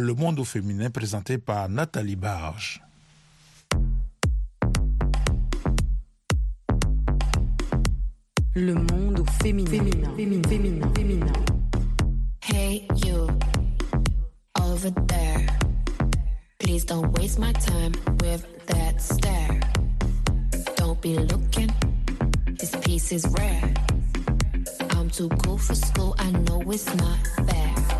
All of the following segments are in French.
Le monde au féminin présenté par Nathalie Barge. Le monde au féminin. Féminin. Féminin. Féminin. féminin. Hey you, over there. Please don't waste my time with that stare. Don't be looking, this piece is rare. I'm too cool for school, I know it's not fair.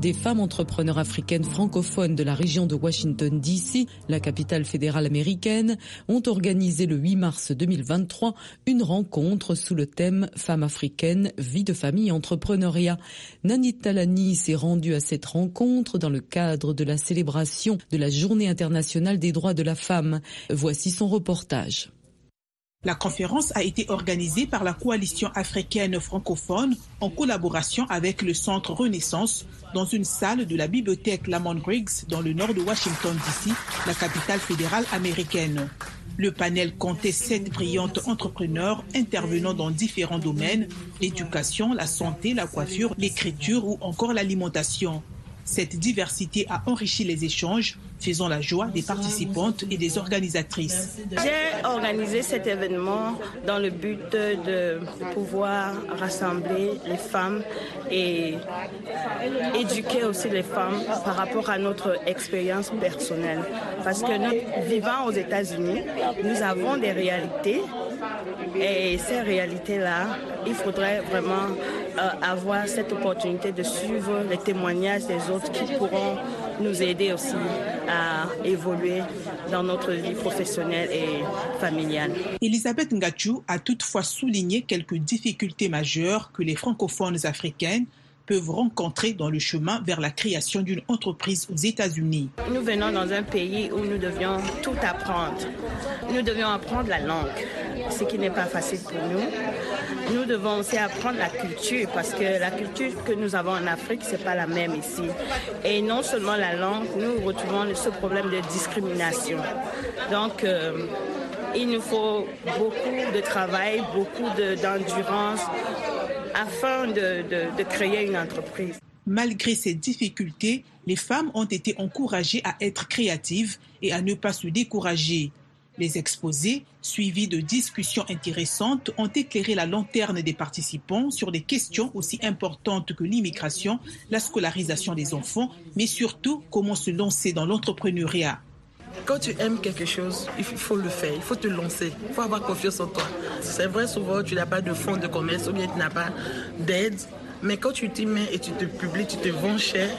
Des femmes entrepreneurs africaines francophones de la région de Washington, D.C., la capitale fédérale américaine, ont organisé le 8 mars 2023 une rencontre sous le thème Femmes africaines, vie de famille entrepreneuriat. Nanit Talani s'est rendue à cette rencontre dans le cadre de la célébration de la Journée internationale des droits de la femme. Voici son reportage. La conférence a été organisée par la coalition africaine francophone en collaboration avec le Centre Renaissance dans une salle de la bibliothèque Lamont Griggs dans le nord de Washington DC, la capitale fédérale américaine. Le panel comptait sept brillantes entrepreneurs intervenant dans différents domaines, l'éducation, la santé, la coiffure, l'écriture ou encore l'alimentation. Cette diversité a enrichi les échanges, faisant la joie des participantes et des organisatrices. J'ai organisé cet événement dans le but de pouvoir rassembler les femmes et éduquer aussi les femmes par rapport à notre expérience personnelle. Parce que nous vivons aux États-Unis, nous avons des réalités et ces réalités-là, il faudrait vraiment avoir cette opportunité de suivre les témoignages des autres qui pourront nous aider aussi à évoluer dans notre vie professionnelle et familiale. Elisabeth Ngachou a toutefois souligné quelques difficultés majeures que les francophones africaines peuvent rencontrer dans le chemin vers la création d'une entreprise aux États-Unis. Nous venons dans un pays où nous devions tout apprendre. Nous devions apprendre la langue, ce qui n'est pas facile pour nous. Nous devons aussi apprendre la culture parce que la culture que nous avons en Afrique, c'est pas la même ici. Et non seulement la langue, nous retrouvons ce problème de discrimination. Donc, euh, il nous faut beaucoup de travail, beaucoup d'endurance afin de, créer une entreprise. Malgré ces difficultés, les femmes ont été encouragées à être créatives et à ne pas se décourager. Les exposés, suivis de discussions intéressantes, ont éclairé la lanterne des participants sur des questions aussi importantes que l'immigration, la scolarisation des enfants, mais surtout comment se lancer dans l'entrepreneuriat. Quand tu aimes quelque chose, il faut le faire, il faut te lancer, il faut avoir confiance en toi. C'est vrai, souvent, tu n'as pas de fonds de commerce ou bien tu n'as pas d'aide, mais quand tu t'y mets et tu te publies, tu te vends cher,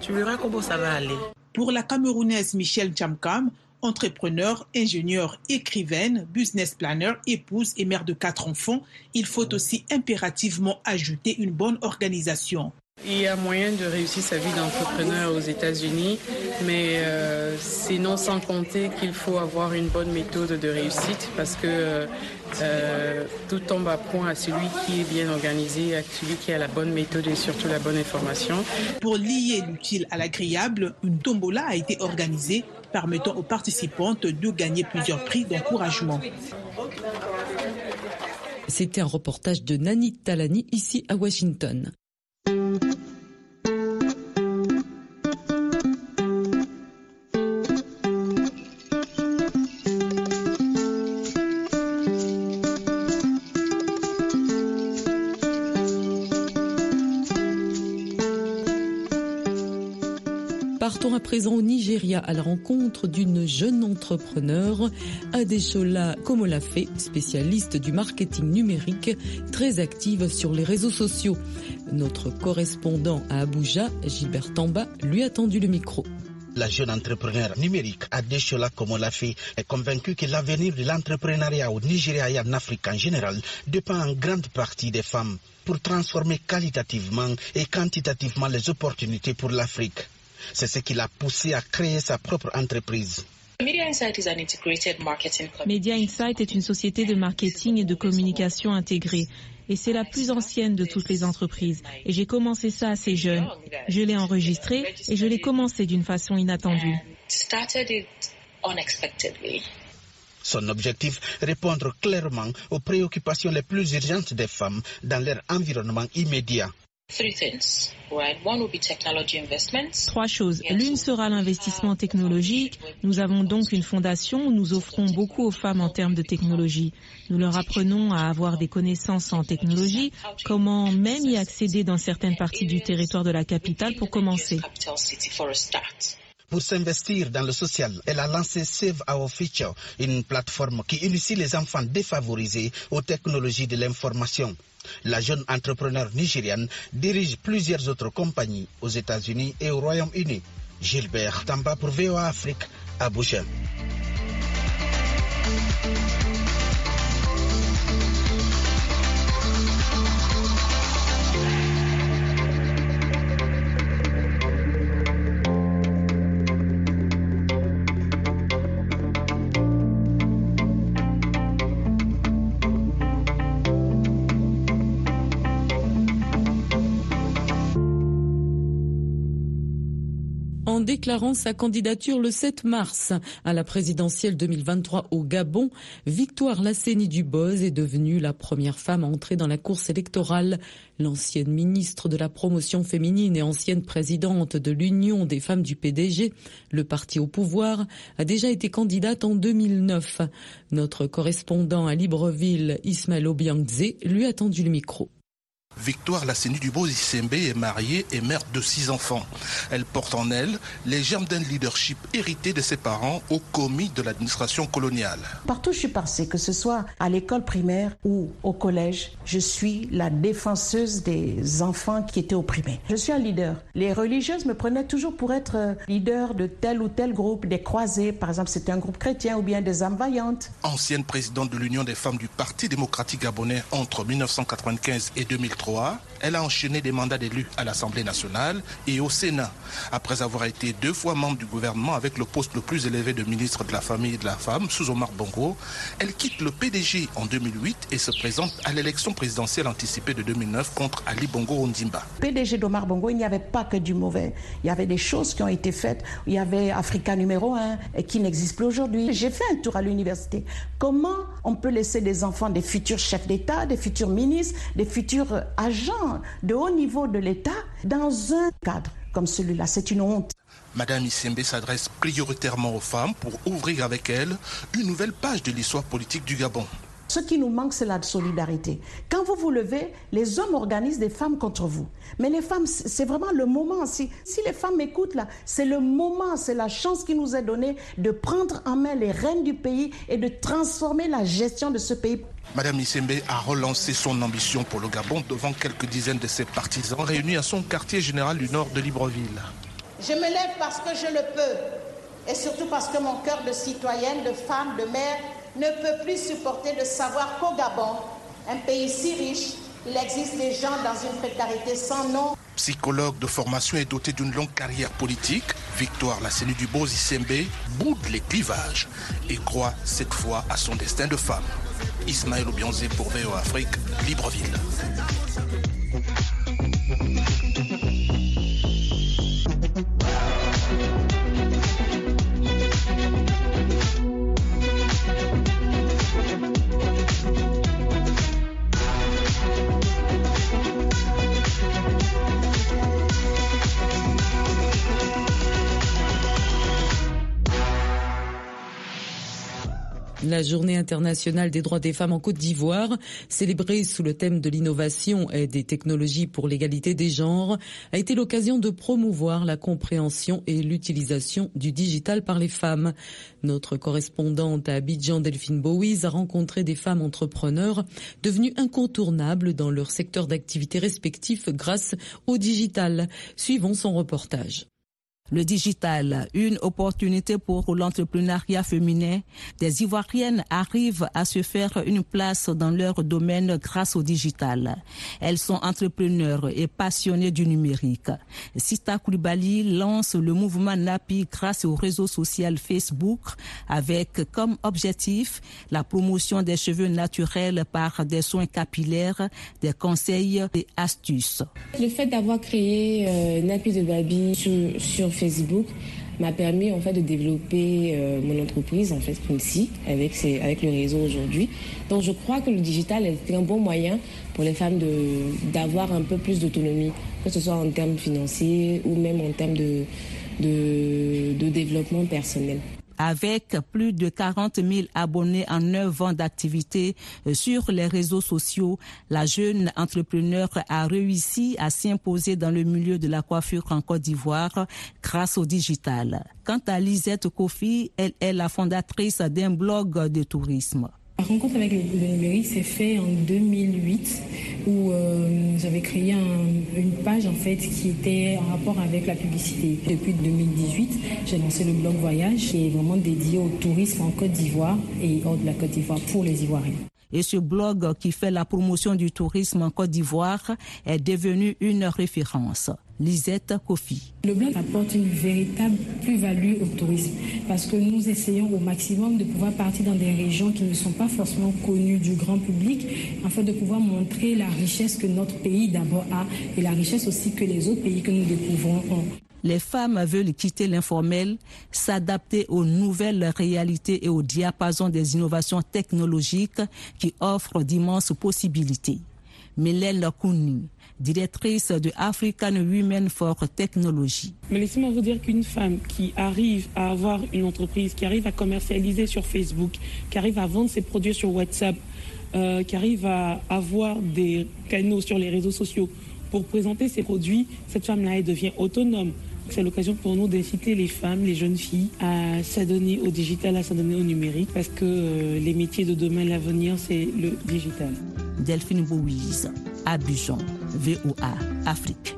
tu verras comment ça va aller. Pour la Camerounaise Michelle Chamkam, entrepreneur, ingénieur, écrivaine, business planner, épouse et mère de quatre enfants, il faut aussi impérativement ajouter une bonne organisation. Il y a moyen de réussir sa vie d'entrepreneur aux États-Unis, mais euh, sinon sans compter qu'il faut avoir une bonne méthode de réussite parce que euh, tout tombe à point à celui qui est bien organisé, à celui qui a la bonne méthode et surtout la bonne information. Pour lier l'utile à l'agréable, une tombola a été organisée permettant aux participantes de gagner plusieurs prix d'encouragement. C'était un reportage de Nani Talani ici à Washington. Présent au Nigeria à la rencontre d'une jeune entrepreneur, Adeshola Komolafe, spécialiste du marketing numérique, très active sur les réseaux sociaux. Notre correspondant à Abuja, Gilbert Tamba, lui a tendu le micro. La jeune entrepreneur numérique Adeshola Komolafe est convaincue que l'avenir de l'entrepreneuriat au Nigeria et en Afrique en général dépend en grande partie des femmes pour transformer qualitativement et quantitativement les opportunités pour l'Afrique. C'est ce qui l'a poussé à créer sa propre entreprise. Media Insight est une société de marketing et de communication intégrée. et c'est la plus ancienne de toutes les entreprises. Et j'ai commencé ça assez jeune. Je l'ai enregistré et je l'ai commencé d'une façon inattendue. Son objectif, répondre clairement aux préoccupations les plus urgentes des femmes dans leur environnement immédiat. Trois choses. L'une sera l'investissement technologique. Nous avons donc une fondation où nous offrons beaucoup aux femmes en termes de technologie. Nous leur apprenons à avoir des connaissances en technologie, comment même y accéder dans certaines parties du territoire de la capitale pour commencer. Pour s'investir dans le social, elle a lancé Save Our Future, une plateforme qui initie les enfants défavorisés aux technologies de l'information. La jeune entrepreneur nigériane dirige plusieurs autres compagnies aux États-Unis et au Royaume-Uni. Gilbert Tamba pour VOA Afrique, à. Déclarant sa candidature le 7 mars à la présidentielle 2023 au Gabon, Victoire Lasseni Duboz est devenue la première femme à entrer dans la course électorale. L'ancienne ministre de la promotion féminine et ancienne présidente de l'Union des femmes du PDG, le parti au pouvoir, a déjà été candidate en 2009. Notre correspondant à Libreville, Ismaël Obiangze, lui a tendu le micro. Victoire Lasseni Dubois Issembe est mariée et mère de six enfants. Elle porte en elle les germes d'un leadership hérité de ses parents au commis de l'administration coloniale. Partout où je suis passée, que ce soit à l'école primaire ou au collège, je suis la défenseuse des enfants qui étaient opprimés. Je suis un leader. Les religieuses me prenaient toujours pour être leader de tel ou tel groupe, des croisés, par exemple c'était un groupe chrétien ou bien des âmes vaillantes. Ancienne présidente de l'Union des femmes du Parti démocratique gabonais entre 1995 et 2003, elle a enchaîné des mandats d'élus à l'Assemblée nationale et au Sénat. Après avoir été deux fois membre du gouvernement avec le poste le plus élevé de ministre de la Famille et de la Femme sous Omar Bongo, elle quitte le PDG en 2008 et se présente à l'élection présidentielle anticipée de 2009 contre Ali Bongo Ondimba. PDG d'Omar Bongo, il n'y avait pas que du mauvais. Il y avait des choses qui ont été faites. Il y avait Africa numéro 1 et qui n'existe plus aujourd'hui. J'ai fait un tour à l'université. Comment on peut laisser des enfants, des futurs chefs d'État, des futurs ministres, des futurs agents de haut niveau de l'État dans un cadre comme celui-là. C'est une honte. Madame Issembe s'adresse prioritairement aux femmes pour ouvrir avec elles une nouvelle page de l'histoire politique du Gabon. Ce qui nous manque, c'est la solidarité. Quand vous vous levez, les hommes organisent des femmes contre vous. Mais les femmes, c'est vraiment le moment. Si, si les femmes m'écoutent là, c'est le moment, c'est la chance qui nous est donnée de prendre en main les rênes du pays et de transformer la gestion de ce pays. Madame Issembe a relancé son ambition pour le Gabon devant quelques dizaines de ses partisans réunis à son quartier général du nord de Libreville. Je me lève parce que je le peux et surtout parce que mon cœur de citoyenne, de femme, de mère ne peut plus supporter de savoir qu'au Gabon, un pays si riche, il existe des gens dans une précarité sans nom. Psychologue de formation et doté d'une longue carrière politique, Victoire Lasseni Dubois Issembe boude les clivages et croit cette fois à son destin de femme. Ismaël Obianzé pour VO Afrique, Libreville. La journée internationale des droits des femmes en Côte d'Ivoire, célébrée sous le thème de l'innovation et des technologies pour l'égalité des genres, a été l'occasion de promouvoir la compréhension et l'utilisation du digital par les femmes. Notre correspondante à Abidjan, Delphine Bowies, a rencontré des femmes entrepreneurs devenues incontournables dans leur secteur d'activité respectif grâce au digital. Suivons son reportage. Le digital, une opportunité pour l'entrepreneuriat féminin. Des Ivoiriennes arrivent à se faire une place dans leur domaine grâce au digital. Elles sont entrepreneurs et passionnées du numérique. Sita Koulibaly lance le mouvement NAPI grâce au réseau social Facebook avec comme objectif la promotion des cheveux naturels par des soins capillaires, des conseils et astuces. M'a permis en fait de développer euh, mon entreprise en fait avec avec le réseau aujourd'hui. Donc je crois que le digital est un bon moyen pour les femmes de d'avoir un peu plus d'autonomie, que ce soit en termes financiers ou même en termes de développement personnel. Avec plus de 40 000 abonnés en 9 ans d'activité sur les réseaux sociaux, la jeune entrepreneur a réussi à s'imposer dans le milieu de la coiffure en Côte d'Ivoire grâce au digital. Quant à Lisette Kofi, elle est la fondatrice d'un blog de tourisme. La rencontre avec le, numérique s'est fait en 2008 où euh, j'avais créé un, une page en fait qui était en rapport avec la publicité. Depuis 2018, j'ai lancé le blog Voyage qui est vraiment dédié au tourisme en Côte d'Ivoire et hors de la Côte d'Ivoire pour les Ivoiriens. Et ce blog qui fait la promotion du tourisme en Côte d'Ivoire est devenu une référence. Lisette Kofi. Le blog apporte une véritable plus-value au tourisme parce que nous essayons au maximum de pouvoir partir dans des régions qui ne sont pas forcément connues du grand public afin de pouvoir montrer la richesse que notre pays d'abord a et la richesse aussi que les autres pays que nous découvrons ont. Les femmes veulent quitter l'informel, s'adapter aux nouvelles réalités et au diapason des innovations technologiques qui offrent d'immenses possibilités. Mélène Kouni, directrice de African Women for Technology. Mais laissez-moi vous dire qu'une femme qui arrive à avoir une entreprise, qui arrive à commercialiser sur Facebook, qui arrive à vendre ses produits sur WhatsApp, euh, qui arrive à avoir des canaux sur les réseaux sociaux pour présenter ses produits, cette femme-là, elle devient autonome. C'est l'occasion pour nous d'inciter les femmes, les jeunes filles à s'adonner au digital, à s'adonner au numérique, parce que euh, les métiers de demain, l'avenir, c'est le digital. Delphine Bouise, Abidjan, VOA, Afrique.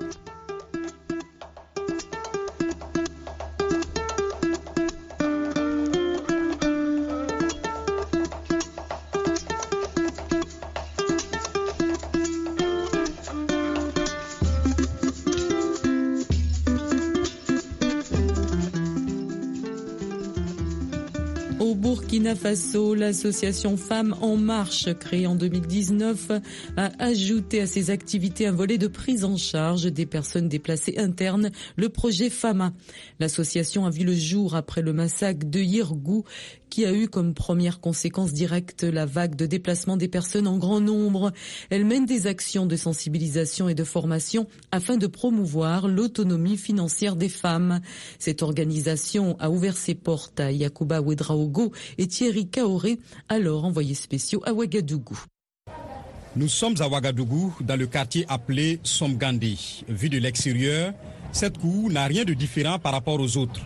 L'association Femmes en Marche, créée en 2019, a ajouté à ses activités un volet de prise en charge des personnes déplacées internes, le projet FAMA. L'association a vu le jour après le massacre de Yirgou, qui a eu comme première conséquence directe la vague de déplacement des personnes en grand nombre. Elle mène des actions de sensibilisation et de formation afin de promouvoir l'autonomie financière des femmes. Cette organisation a ouvert ses portes à Yakuba Ouedraogo et Thierry Kaoré, alors envoyés spéciaux à Ouagadougou. Nous sommes à Ouagadougou, dans le quartier appelé Somgandi. Vu de l'extérieur, cette cour n'a rien de différent par rapport aux autres.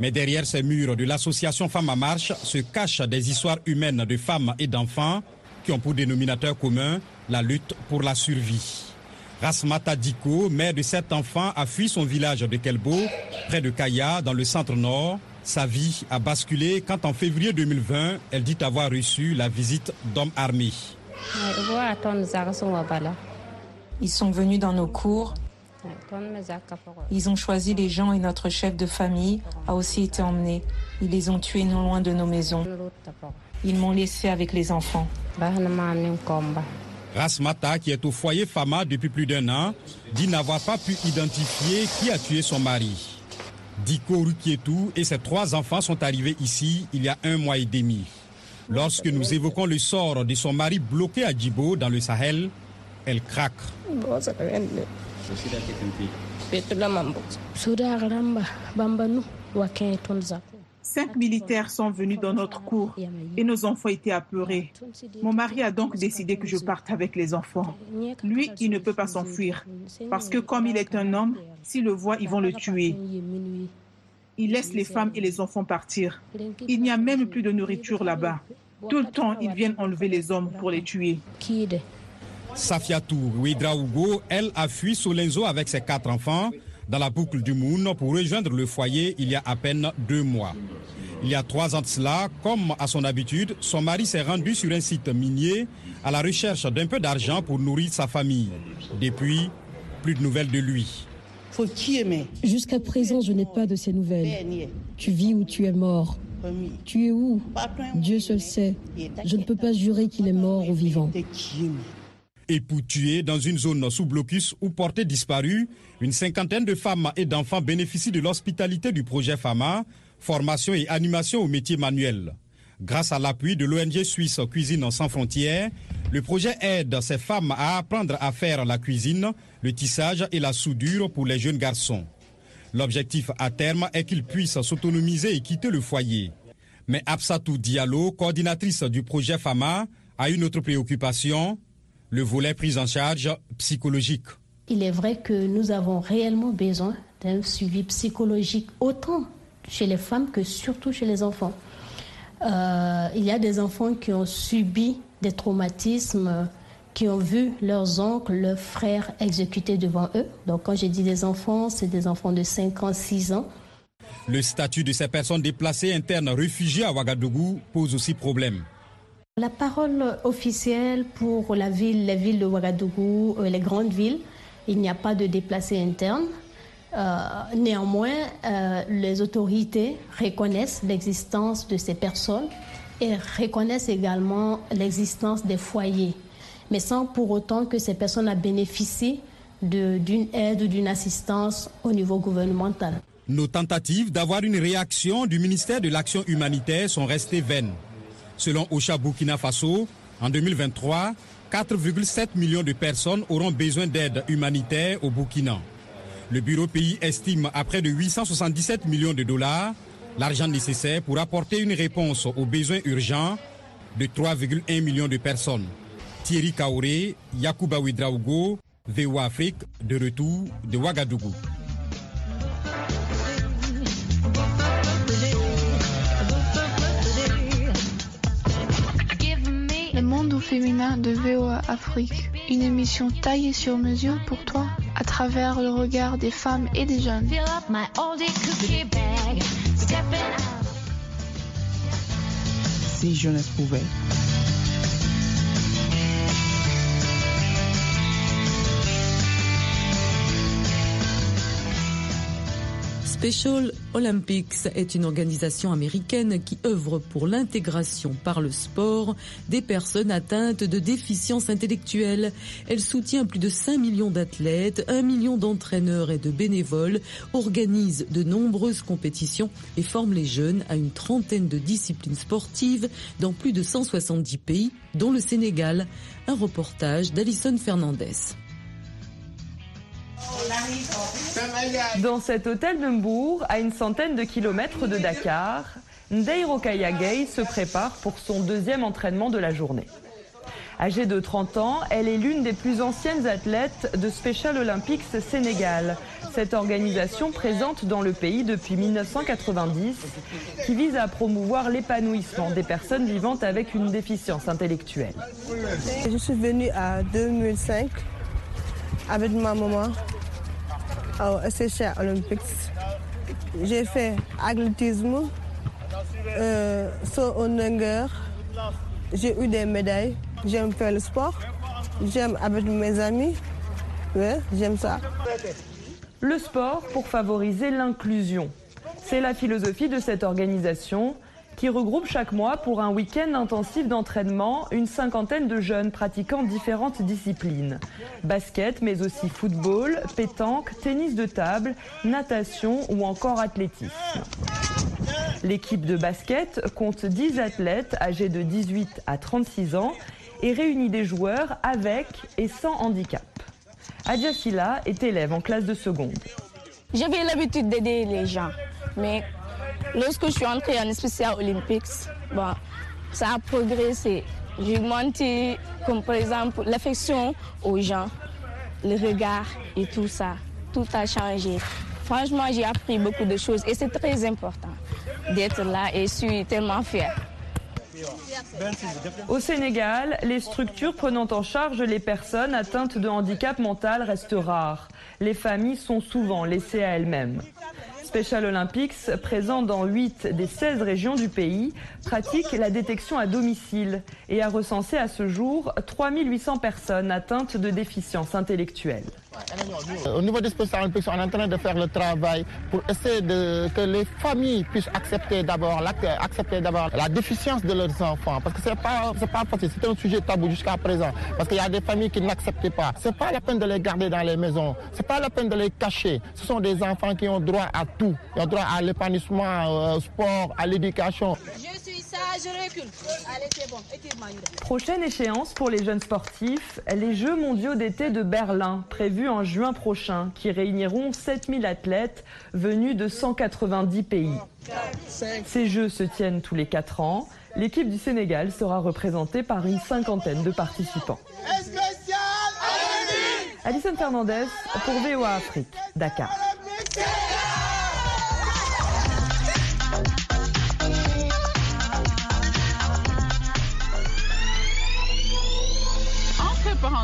Mais derrière ces murs de l'association Femmes à Marche se cachent des histoires humaines de femmes et d'enfants qui ont pour dénominateur commun la lutte pour la survie. Rasmata Diko, mère de sept enfants, a fui son village de Kelbo, près de Kaya, dans le centre-nord. Sa vie a basculé quand en février 2020, elle dit avoir reçu la visite d'hommes armés. Ils sont venus dans nos cours. Ils ont choisi les gens et notre chef de famille a aussi été emmené. Ils les ont tués non loin de nos maisons. Ils m'ont laissé avec les enfants. Rasmata, qui est au foyer Fama depuis plus d'un an, dit n'avoir pas pu identifier qui a tué son mari. Diko Rukietou et ses trois enfants sont arrivés ici il y a un mois et demi. Lorsque nous évoquons le sort de son mari bloqué à Djibo dans le Sahel, elle craque. Cinq militaires sont venus dans notre cour et nos enfants étaient apeurés. Mon mari a donc décidé que je parte avec les enfants. Lui, il ne peut pas s'enfuir parce que comme il est un homme, s'ils le voient, ils vont le tuer. Il laisse les femmes et les enfants partir. Il n'y a même plus de nourriture là-bas. Tout le temps, ils viennent enlever les hommes pour les tuer. Safiatou Ouedraogo, elle a fui Solenzo avec ses quatre enfants dans la boucle du Moon pour rejoindre le foyer il y a à peine deux mois. Il y a trois ans de cela, comme à son habitude, son mari s'est rendu sur un site minier à la recherche d'un peu d'argent pour nourrir sa famille. Depuis, plus de nouvelles de lui. Jusqu'à présent, je n'ai pas de ces nouvelles. Tu vis ou tu es mort. Tu es où? Dieu seul sait. Je ne peux pas jurer qu'il est mort ou vivant. Époux tué dans une zone sous blocus ou porté disparu, une cinquantaine de femmes et d'enfants bénéficient de l'hospitalité du projet FAMA, formation et animation au métier manuel. Grâce à l'appui de l'ONG suisse Cuisine sans frontières, le projet aide ces femmes à apprendre à faire la cuisine, le tissage et la soudure pour les jeunes garçons. L'objectif à terme est qu'ils puissent s'autonomiser et quitter le foyer. Mais Absatou Diallo, coordinatrice du projet FAMA, a une autre préoccupation, le volet prise en charge psychologique. Il est vrai que nous avons réellement besoin d'un suivi psychologique autant chez les femmes que surtout chez les enfants. Euh, il y a des enfants qui ont subi des traumatismes, qui ont vu leurs oncles, leurs frères exécutés devant eux. Donc quand j'ai dit des enfants, c'est des enfants de 5 ans, 6 ans. Le statut de ces personnes déplacées internes réfugiées à Ouagadougou pose aussi problème. La parole officielle pour la ville, les villes de Ouagadougou, euh, les grandes villes, il n'y a pas de déplacés internes. Euh, néanmoins, euh, les autorités reconnaissent l'existence de ces personnes et reconnaissent également l'existence des foyers, mais sans pour autant que ces personnes bénéficient d'une aide ou d'une assistance au niveau gouvernemental. Nos tentatives d'avoir une réaction du ministère de l'Action humanitaire sont restées vaines. Selon OCHA Burkina Faso, en 2023, 4,7 millions de personnes auront besoin d'aide humanitaire au Burkina. Le bureau pays estime à près de 877 millions de dollars l'argent nécessaire pour apporter une réponse aux besoins urgents de 3,1 millions de personnes. Thierry Kaoré, Yakuba Ouidraougo, VOA Afrique, de retour de Ouagadougou. Le monde féminin de VOA Afrique, une émission taillée sur mesure pour toi à travers le regard des femmes et des jeunes. Si jeunesse pouvait. Special Olympics est une organisation américaine qui œuvre pour l'intégration par le sport des personnes atteintes de déficience intellectuelle. Elle soutient plus de 5 millions d'athlètes, 1 million d'entraîneurs et de bénévoles, organise de nombreuses compétitions et forme les jeunes à une trentaine de disciplines sportives dans plus de 170 pays, dont le Sénégal. Un reportage d'Alison Fernandez. Dans cet hôtel de Mbourg, à une centaine de kilomètres de Dakar, Ndeiro Kayagay se prépare pour son deuxième entraînement de la journée. Âgée de 30 ans, elle est l'une des plus anciennes athlètes de Special Olympics Sénégal, cette organisation présente dans le pays depuis 1990 qui vise à promouvoir l'épanouissement des personnes vivant avec une déficience intellectuelle. Je suis venue à 2005 avec ma maman au SCH Olympics. J'ai fait athlétisme, euh, saut en longueur. J'ai eu des médailles. J'aime faire le sport. J'aime avec mes amis. Ouais, j'aime ça. Le sport pour favoriser l'inclusion. C'est la philosophie de cette organisation qui regroupe chaque mois pour un week-end intensif d'entraînement une cinquantaine de jeunes pratiquant différentes disciplines. Basket, mais aussi football, pétanque, tennis de table, natation ou encore athlétisme. L'équipe de basket compte 10 athlètes âgés de 18 à 36 ans et réunit des joueurs avec et sans handicap. Silla est élève en classe de seconde. J'avais l'habitude d'aider les gens, mais lorsque je suis entrée en Special Olympics, ça a progressé. J'ai augmenté, comme par exemple, l'affection aux gens, le regard et tout ça. Tout a changé. Franchement, j'ai appris beaucoup de choses et c'est très important d'être là et je suis tellement fière. Au Sénégal, les structures prenant en charge les personnes atteintes de handicap mental restent rares. Les familles sont souvent laissées à elles-mêmes. Special Olympics, présent dans 8 des 16 régions du pays, pratique la détection à domicile et a recensé à ce jour 3800 personnes atteintes de déficience intellectuelle. Au niveau des Special Olympics, on est en train de faire le travail pour essayer de, que les familles puissent accepter d'abord accepter d'abord la déficience de leurs enfants. Parce que c'est pas, pas facile, c'est un sujet tabou jusqu'à présent. Parce qu'il y a des familles qui n'acceptent pas. C'est pas la peine de les garder dans les maisons. C'est pas la peine de les cacher. Ce sont des enfants qui ont droit à tout. Ils ont droit à l'épanouissement, au sport, à l'éducation. Ça, je recule. Allez, c'est bon. Prochaine échéance pour les jeunes sportifs, les Jeux mondiaux d'été de Berlin, prévus en juin prochain, qui réuniront 7000 athlètes venus de 190 pays. Ces Jeux se tiennent tous les 4 ans. L'équipe du Sénégal sera représentée par une cinquantaine de participants. Alison Fernandez pour VOA Afrique, Dakar.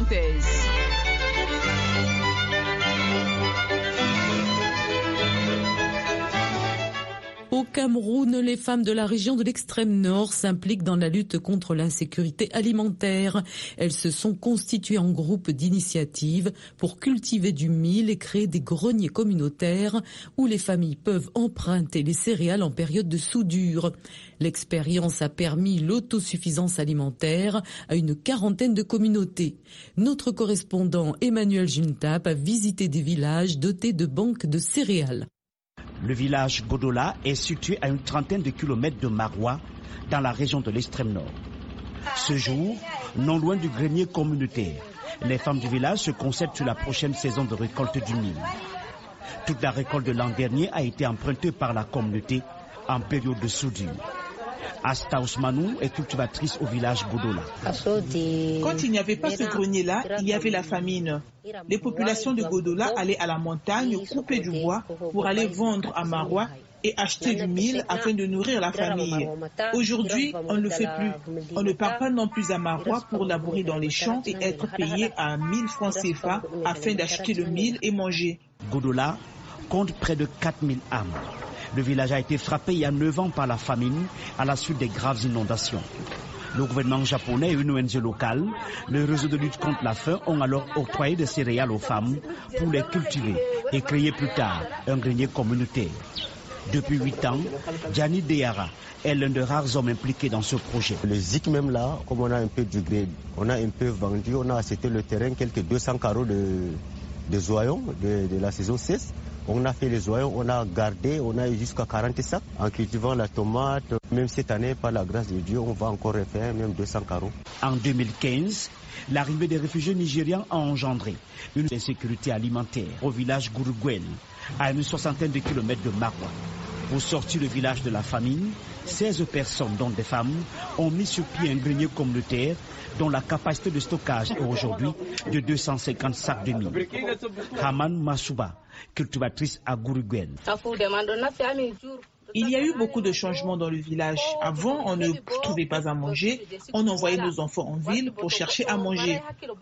Entre Cameroun, les femmes de la région de l'extrême nord s'impliquent dans la lutte contre l'insécurité alimentaire. Elles se sont constituées en groupes d'initiative pour cultiver du mil et créer des greniers communautaires où les familles peuvent emprunter les céréales en période de soudure. L'expérience a permis l'autosuffisance alimentaire à une quarantaine de communautés. Notre correspondant Emmanuel Juntap a visité des villages dotés de banques de céréales. Le village Godola est situé à une trentaine de kilomètres de Marois, dans la région de l'extrême nord. Ce jour, non loin du grenier communautaire, les femmes du village se concentrent sur la prochaine saison de récolte du mil. Toute la récolte de l'an dernier a été empruntée par la communauté en période de soudure. Asta Ousmanou est cultivatrice au village Godola. Quand il n'y avait pas ce grenier-là, il y avait la famine. Les populations de Godola allaient à la montagne couper du bois pour aller vendre à Marois et acheter du mil afin de nourrir la famille. Aujourd'hui, on ne le fait plus. On ne part pas non plus à Marois pour labourer dans les champs et être payé à 1000 francs CFA afin d'acheter le mil et manger. Godola compte près de 4000 âmes. Le village a été frappé il y a 9 ans par la famine à la suite des graves inondations. Le gouvernement japonais et une ONG locale, le réseau de lutte contre la faim, ont alors octroyé des céréales aux femmes pour les cultiver et créer plus tard un grenier communautaire. Depuis 8 ans, Gianni Deyara est l'un des rares hommes impliqués dans ce projet. Le ZIC même là, comme on a un peu du gré, on a un peu vendu, on a acheté le terrain, quelques 200 carreaux de, de zoyons de, de la saison 6. On a fait les oignons, on a gardé, on a eu jusqu'à 40 sacs en cultivant la tomate. Même cette année, par la grâce de Dieu, on va encore refaire même 200 carreaux. En 2015, l'arrivée des réfugiés nigérians a engendré une insécurité alimentaire au village Gurugwel, à une soixantaine de kilomètres de Marwa. Pour sortir le village de la famine, 16 personnes, dont des femmes, ont mis sur pied un grenier communautaire dont la capacité de stockage est aujourd'hui de 250 sacs de mille. Haman Masuba, cultivatrice à. Il y a eu beaucoup de changements dans le village. Avant, on ne trouvait pas à manger. On envoyait nos enfants en ville pour chercher à manger.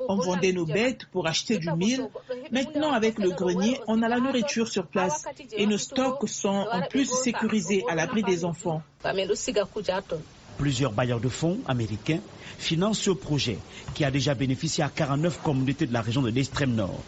On vendait nos bêtes pour acheter du mil. Maintenant, avec le grenier, on a la nourriture sur place et nos stocks sont en plus sécurisés à l'abri des enfants. Plusieurs bailleurs de fonds américains financent ce projet qui a déjà bénéficié à 49 communautés de la région de l'extrême nord.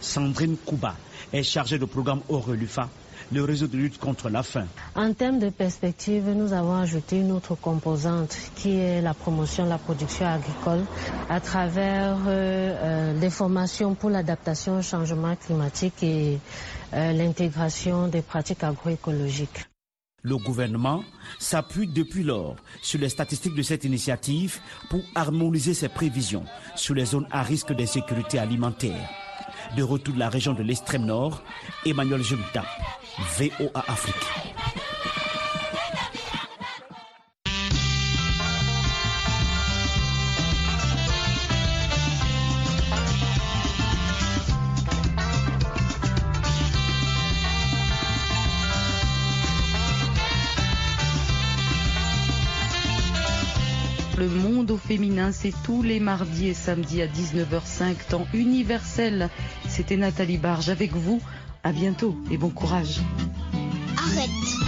Sandrine Kouba est chargée du programme Aurelufa le réseau de lutte contre la faim. En termes de perspective, nous avons ajouté une autre composante qui est la promotion de la production agricole à travers euh, des formations pour l'adaptation au changement climatique et euh, l'intégration des pratiques agroécologiques. Le gouvernement s'appuie depuis lors sur les statistiques de cette initiative pour harmoniser ses prévisions sur les zones à risque d'insécurité alimentaire. De retour de la région de l'extrême nord, Emmanuel Jumta, VOA Afrique. Le monde au féminin, c'est tous les mardis et samedis à 19h05, temps universel. C'était Nathalie Barge avec vous. À bientôt et bon courage. Arrête